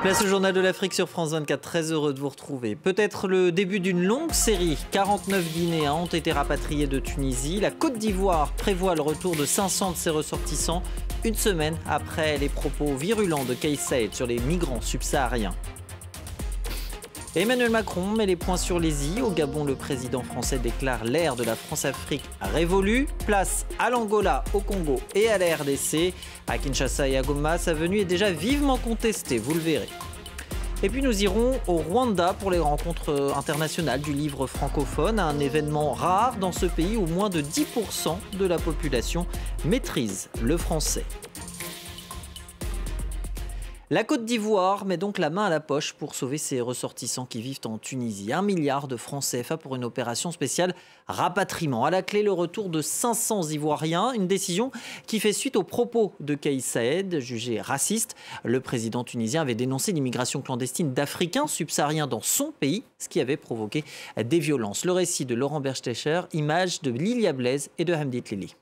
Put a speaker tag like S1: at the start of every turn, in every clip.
S1: Place au journal de l'Afrique sur France 24, très heureux de vous retrouver. Peut-être le début d'une longue série. 49 Guinéens ont été rapatriés de Tunisie. La Côte d'Ivoire prévoit le retour de 500 de ses ressortissants une semaine après les propos virulents de Kais Saïd sur les migrants subsahariens. Emmanuel Macron met les points sur les i. Au Gabon, le président français déclare l'ère de la France-Afrique révolue. Place à l'Angola, au Congo et à la RDC. À Kinshasa et à Goma, sa venue est déjà vivement contestée, vous le verrez. Et puis nous irons au Rwanda pour les rencontres internationales du livre francophone, un événement rare dans ce pays où moins de 10% de la population maîtrise le français. La Côte d'Ivoire met donc la main à la poche pour sauver ses ressortissants qui vivent en Tunisie. Un milliard de francs CFA pour une opération spéciale rapatriement. À la clé, le retour de 500 Ivoiriens, une décision qui fait suite aux propos de Kaïs Saed, jugé raciste. Le président tunisien avait dénoncé l'immigration clandestine d'Africains subsahariens dans son pays, ce qui avait provoqué des violences. Le récit de Laurent Berstecher, image de Lilia Blaise et de Hamdit Lili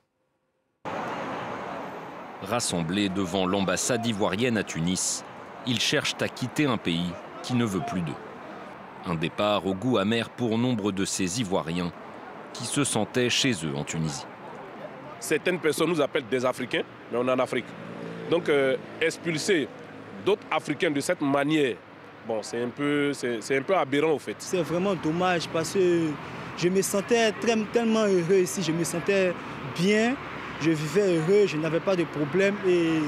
S2: rassemblés devant l'ambassade ivoirienne à Tunis, ils cherchent à quitter un pays qui ne veut plus d'eux. Un départ au goût amer pour nombre de ces Ivoiriens qui se sentaient chez eux en Tunisie.
S3: Certaines personnes nous appellent des Africains, mais on est en Afrique. Donc euh, expulser d'autres Africains de cette manière, bon, c'est un, peu, c'est, un peu aberrant au fait.
S4: C'est vraiment dommage parce que je me sentais tellement heureux ici, je me sentais bien je vivais heureux, je n'avais pas de problème et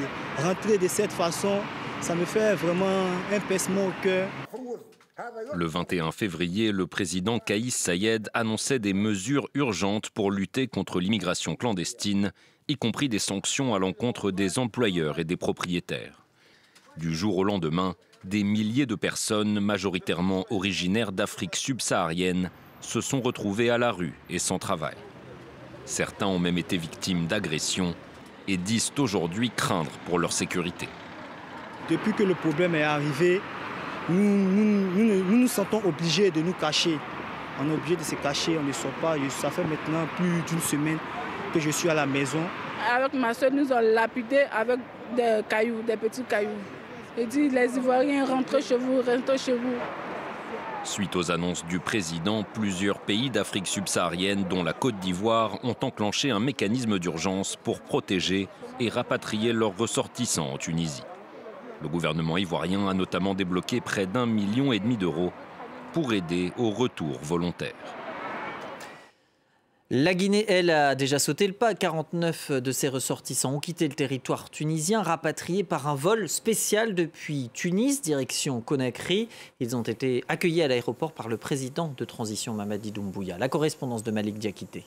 S4: rentrer de cette façon, ça me fait vraiment un pincement au cœur.
S2: Le 21 février, le président Kaïs Sayed annonçait des mesures urgentes pour lutter contre l'immigration clandestine, y compris des sanctions à l'encontre des employeurs et des propriétaires. Du jour au lendemain, des milliers de personnes, majoritairement originaires d'Afrique subsaharienne, se sont retrouvées à la rue et sans travail. Certains ont même été victimes d'agressions et disent aujourd'hui craindre pour leur sécurité.
S4: Depuis que le problème est arrivé, nous nous, sentons obligés de nous cacher. On est obligé de se cacher, on ne sort pas. Ça fait maintenant plus d'une semaine que je suis à la maison.
S5: Avec ma soeur, nous avons lapidé avec des cailloux, des petits cailloux. Et dit les Ivoiriens, rentrez chez vous, rentrez chez vous.
S2: Suite aux annonces du président, plusieurs pays d'Afrique subsaharienne, dont la Côte d'Ivoire, ont enclenché un mécanisme d'urgence pour protéger et rapatrier leurs ressortissants en Tunisie. Le gouvernement ivoirien a notamment débloqué près d'un million et demi d'euros pour aider au retour volontaire.
S1: La Guinée, elle, a déjà sauté le pas. 49 de ses ressortissants ont quitté le territoire tunisien, rapatriés par un vol spécial depuis Tunis, direction Conakry. Ils ont été accueillis à l'aéroport par le président de transition Mamadi Doumbouya. La correspondance de Malik Diakité.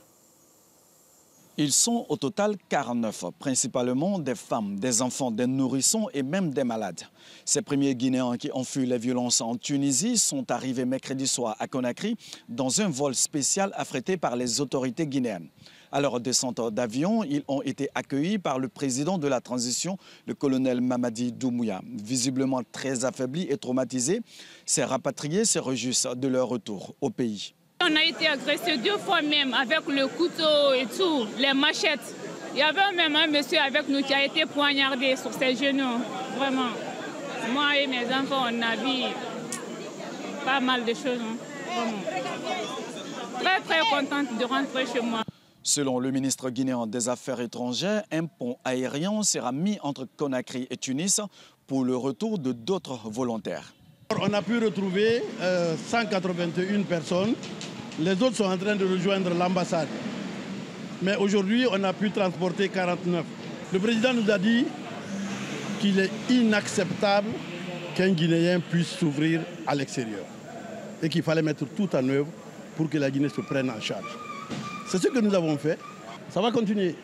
S6: Ils sont au total 49, principalement des femmes, des enfants, des nourrissons et même des malades. Ces premiers Guinéens qui ont fui les violences en Tunisie sont arrivés mercredi soir à Conakry dans un vol spécial affrété par les autorités guinéennes. À leur descente d'avion, ils ont été accueillis par le président de la transition, le colonel Mamadi Doumbouya. Visiblement très affaiblis et traumatisés, ces rapatriés se réjouissent de leur retour au pays.
S5: On a été agressé deux fois même avec le couteau et tout, les machettes. Il y avait même un monsieur avec nous qui a été poignardé sur ses genoux. Vraiment. Moi et mes enfants, on a vu pas mal de choses. Hein. Très, très contente de rentrer chez moi.
S6: Selon le ministre guinéen des Affaires étrangères, un pont aérien sera mis entre Conakry et Tunis pour le retour de d'autres volontaires.
S7: On a pu retrouver 181 euh, personnes les autres sont en train de rejoindre l'ambassade. Mais aujourd'hui, on a pu transporter 49. Le président nous a dit qu'il est inacceptable qu'un Guinéen puisse s'ouvrir à l'extérieur et qu'il fallait mettre tout en œuvre pour que la Guinée se prenne en charge. C'est ce que nous avons fait. Ça va continuer.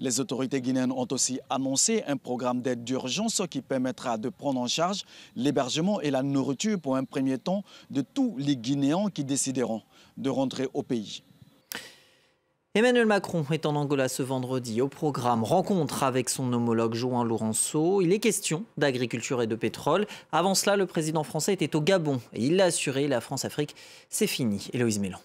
S6: Les autorités guinéennes ont aussi annoncé un programme d'aide d'urgence qui permettra de prendre en charge l'hébergement et la nourriture pour un premier temps de tous les Guinéens qui décideront de rentrer au pays.
S1: Emmanuel Macron est en Angola ce vendredi au programme Rencontre avec son homologue João Lourenço. Il est question d'agriculture et de pétrole. Avant cela, le président français était au Gabon et il l'a assuré, la France-Afrique, c'est fini. Héloïse Mélan.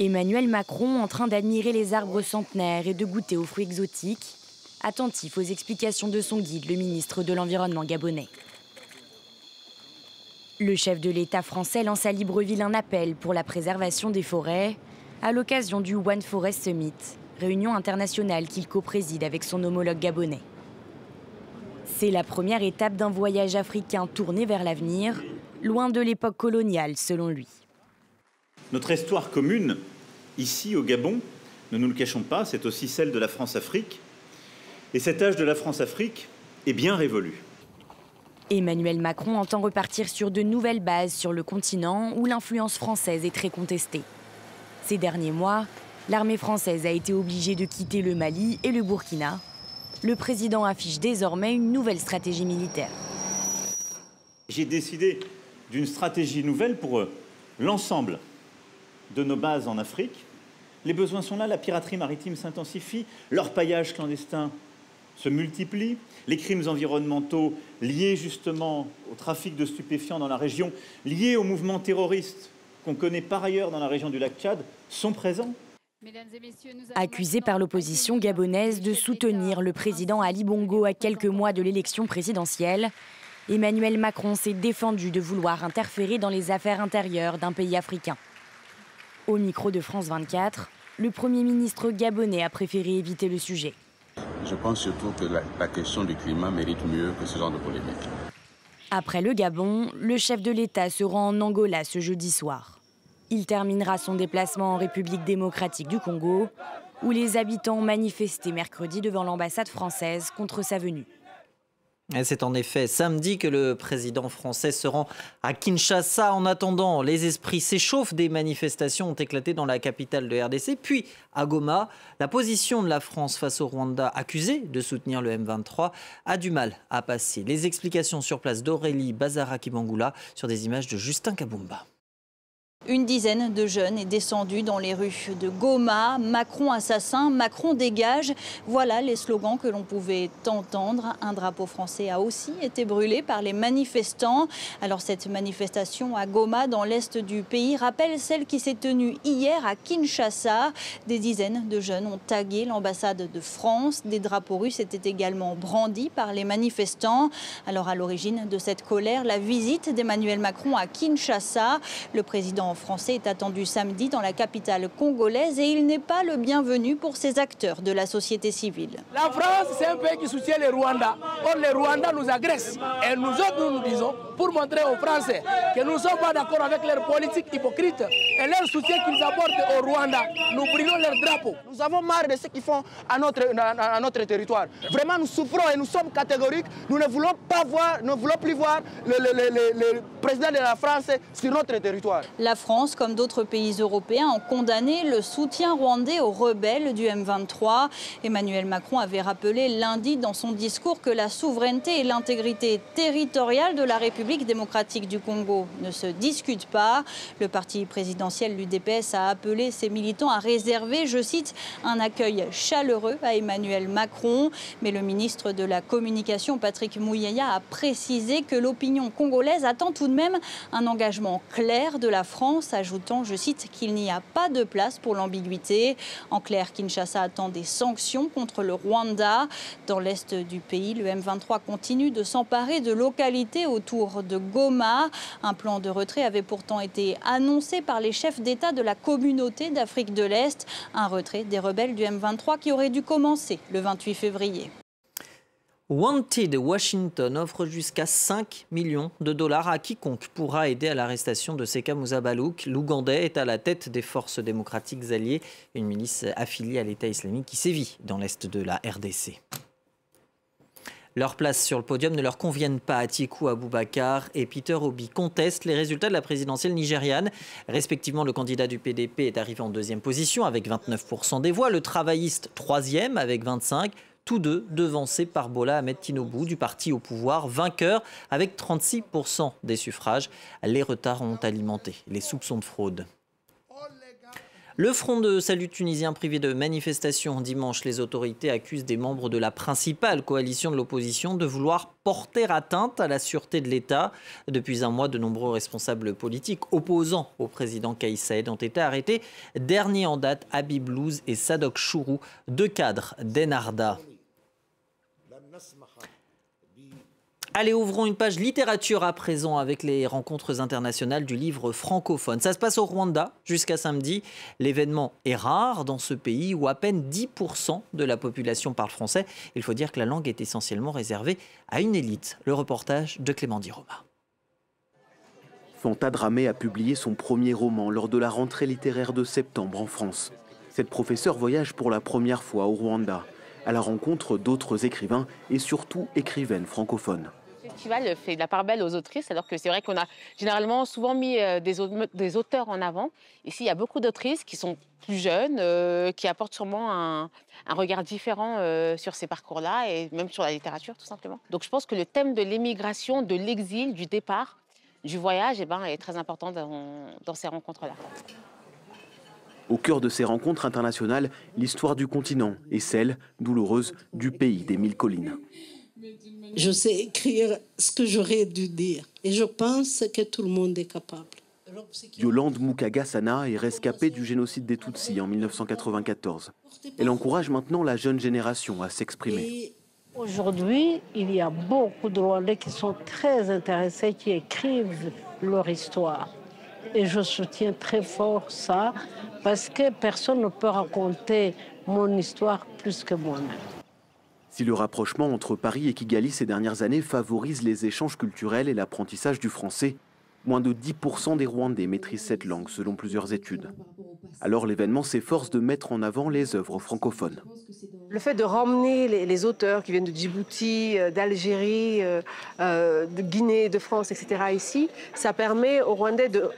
S8: Emmanuel Macron en train d'admirer les arbres centenaires et de goûter aux fruits exotiques, attentif aux explications de son guide, le ministre de l'Environnement gabonais. Le chef de l'État français lance à Libreville un appel pour la préservation des forêts à l'occasion du One Forest Summit, réunion internationale qu'il co-préside avec son homologue gabonais. C'est la première étape d'un voyage africain tourné vers l'avenir, loin de l'époque coloniale selon lui.
S9: Notre histoire commune, ici au Gabon, ne nous le cachons pas, c'est aussi celle de la France-Afrique. Et cet âge de la France-Afrique est bien révolu.
S8: Emmanuel Macron entend repartir sur de nouvelles bases sur le continent où l'influence française est très contestée. Ces derniers mois, l'armée française a été obligée de quitter le Mali et le Burkina. Le président affiche désormais une nouvelle stratégie militaire.
S9: J'ai décidé d'une stratégie nouvelle pour l'ensemble de nos bases en Afrique. Les besoins sont là, la piraterie maritime s'intensifie, l'orpaillage clandestin se multiplie, les crimes environnementaux liés justement au trafic de stupéfiants dans la région, liés aux mouvements terroristes qu'on connaît par ailleurs dans la région du lac Tchad, sont présents.
S8: Accusé par l'opposition gabonaise de soutenir le président Ali Bongo à quelques mois de l'élection présidentielle, Emmanuel Macron s'est défendu de vouloir interférer dans les affaires intérieures d'un pays africain. Au micro de France 24, le Premier ministre gabonais a préféré éviter le sujet.
S10: Je pense surtout que la, la, question du climat mérite mieux que ce genre de polémique.
S8: Après le Gabon, le chef de l'État se rend en Angola ce jeudi soir. Il terminera son déplacement en République démocratique du Congo, où les habitants ont manifesté mercredi devant l'ambassade française contre sa venue.
S1: C'est en effet samedi que le président français se rend à Kinshasa. En attendant, les esprits s'échauffent. Des manifestations ont éclaté dans la capitale de RDC, puis à Goma. La position de la France face au Rwanda, accusé de soutenir le M23, a du mal à passer. Les explications sur place d'Aurélie Bazara-Kibangula sur des images de Justin Kabumba.
S11: Une dizaine de jeunes est descendu dans les rues de Goma. Macron assassin, Macron dégage. Voilà les slogans que l'on pouvait entendre. Un drapeau français a aussi été brûlé par les manifestants. Alors cette manifestation à Goma, dans l'est du pays, rappelle celle qui s'est tenue hier à Kinshasa. Des dizaines de jeunes ont tagué l'ambassade de France. Des drapeaux russes étaient également brandis par les manifestants. Alors à l'origine de cette colère, la visite d'Emmanuel Macron à Kinshasa. Le président français est attendu samedi dans la capitale congolaise et il n'est pas le bienvenu pour ces acteurs de la société civile.
S12: La France, c'est un pays qui soutient le Rwanda. Or, le Rwanda nous agresse. Et nous autres, nous nous disons, pour montrer aux Français que nous ne sommes pas d'accord avec leur politique hypocrite et leur soutien qu'ils apportent au Rwanda, nous brûlons leur drapeau.
S13: Nous avons marre de ce qu'ils font à notre, à notre territoire. Vraiment, nous souffrons et nous sommes catégoriques. Nous ne voulons, pas voir, ne voulons plus voir le, le, le, le président de la France sur notre territoire.
S11: La France, comme d'autres pays européens, ont condamné le soutien rwandais aux rebelles du M23. Emmanuel Macron avait rappelé lundi dans son discours que la souveraineté et l'intégrité territoriale de la République démocratique du Congo ne se discutent pas. Le parti présidentiel, l'UDPS, a appelé ses militants à réserver, je cite, un accueil chaleureux à Emmanuel Macron. Mais le ministre de la Communication, Patrick Mouyaya, a précisé que l'opinion congolaise attend tout de même un engagement clair de la France ajoutant, je cite, qu'il n'y a pas de place pour l'ambiguïté. En clair, Kinshasa attend des sanctions contre le Rwanda. Dans l'est du pays, le M23 continue de s'emparer de localités autour de Goma. Un plan de retrait avait pourtant été annoncé par les chefs d'État de la communauté d'Afrique de l'Est. Un retrait des rebelles du M23 qui aurait dû commencer le 28 février.
S1: Wanted Washington offre jusqu'à 5 millions de dollars à quiconque pourra aider à l'arrestation de Seka Muzabalouk. L'Ougandais est à la tête des forces démocratiques alliées, une milice affiliée à l'État islamique qui sévit dans l'est de la RDC. Leur place sur le podium ne leur conviennent pas. Atiku Abubakar et Peter Obi contestent les résultats de la présidentielle nigériane. Respectivement, le candidat du PDP est arrivé en deuxième position avec 29% des voix, le travailliste troisième avec 25%, tous deux devancés par Bola Ahmed Tinubu du parti au pouvoir, vainqueur avec 36% des suffrages. Les retards ont alimenté les soupçons de fraude. Le Front de salut tunisien privé de manifestation dimanche, les autorités accusent des membres de la principale coalition de l'opposition de vouloir porter atteinte à la sûreté de l'État. Depuis un mois, de nombreux responsables politiques opposants au président Saïd ont été arrêtés. Dernier en date, Habib Louz et Sadok Chourou, deux cadres d'Enarda. Allez, ouvrons une page littérature à présent avec les rencontres internationales du livre francophone. Ça se passe au Rwanda jusqu'à samedi. L'événement est rare dans ce pays où à peine 10% de la population parle français. Il faut dire que la langue est essentiellement réservée à une élite. Le reportage de Clément Diroma.
S14: Fanta Dramé a publié son premier roman lors de la rentrée littéraire de septembre en France. Cette professeure voyage pour la première fois au Rwanda, à la rencontre d'autres écrivains et surtout écrivaines francophones
S15: festival fait de la part belle aux autrices, alors que c'est vrai qu'on a généralement souvent mis euh, des, auteurs en avant. Ici, il y a beaucoup d'autrices qui sont plus jeunes, euh, qui apportent sûrement un, regard différent euh, sur ces parcours-là et même sur la littérature, tout simplement. Donc je pense que le thème de l'émigration, de l'exil, du départ, du voyage, eh ben, est très important dans ces rencontres-là.
S14: Au cœur de ces rencontres internationales, l'histoire du continent et celle, douloureuse, du pays des mille collines.
S16: Je sais écrire ce que j'aurais dû dire et je pense que tout le monde est capable.
S14: Yolande Mukagasana est rescapée du génocide des Tutsis en 1994. Elle encourage maintenant la jeune génération à s'exprimer.
S16: Aujourd'hui, il y a beaucoup de Rwandais qui sont très intéressés, qui écrivent leur histoire. Et je soutiens très fort ça, parce que personne ne peut raconter mon histoire plus que moi-même.
S14: Si le rapprochement entre Paris et Kigali ces dernières années favorise les échanges culturels et l'apprentissage du français, moins de 10% des Rwandais maîtrisent cette langue selon plusieurs études. Alors l'événement s'efforce de mettre en avant les œuvres francophones.
S17: Le fait de ramener les, auteurs qui viennent de Djibouti, euh, d'Algérie, euh, euh, de Guinée, de France, etc. ici, ça permet aux Rwandais de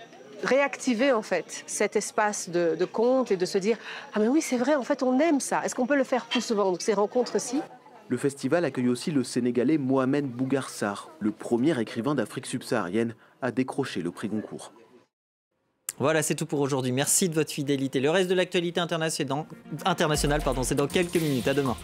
S17: réactiver en fait cet espace de, de conte et de se dire ah mais oui c'est vrai en fait on aime ça est-ce qu'on peut le faire plus souvent donc ces rencontres-ci?
S14: Le festival accueille aussi le Sénégalais Mohamed Bougarsar, le premier écrivain d'Afrique subsaharienne à décrocher le prix Goncourt.
S1: Voilà, c'est tout pour aujourd'hui. Merci de votre fidélité. Le reste de l'actualité internationale, c'est dans quelques minutes. À demain.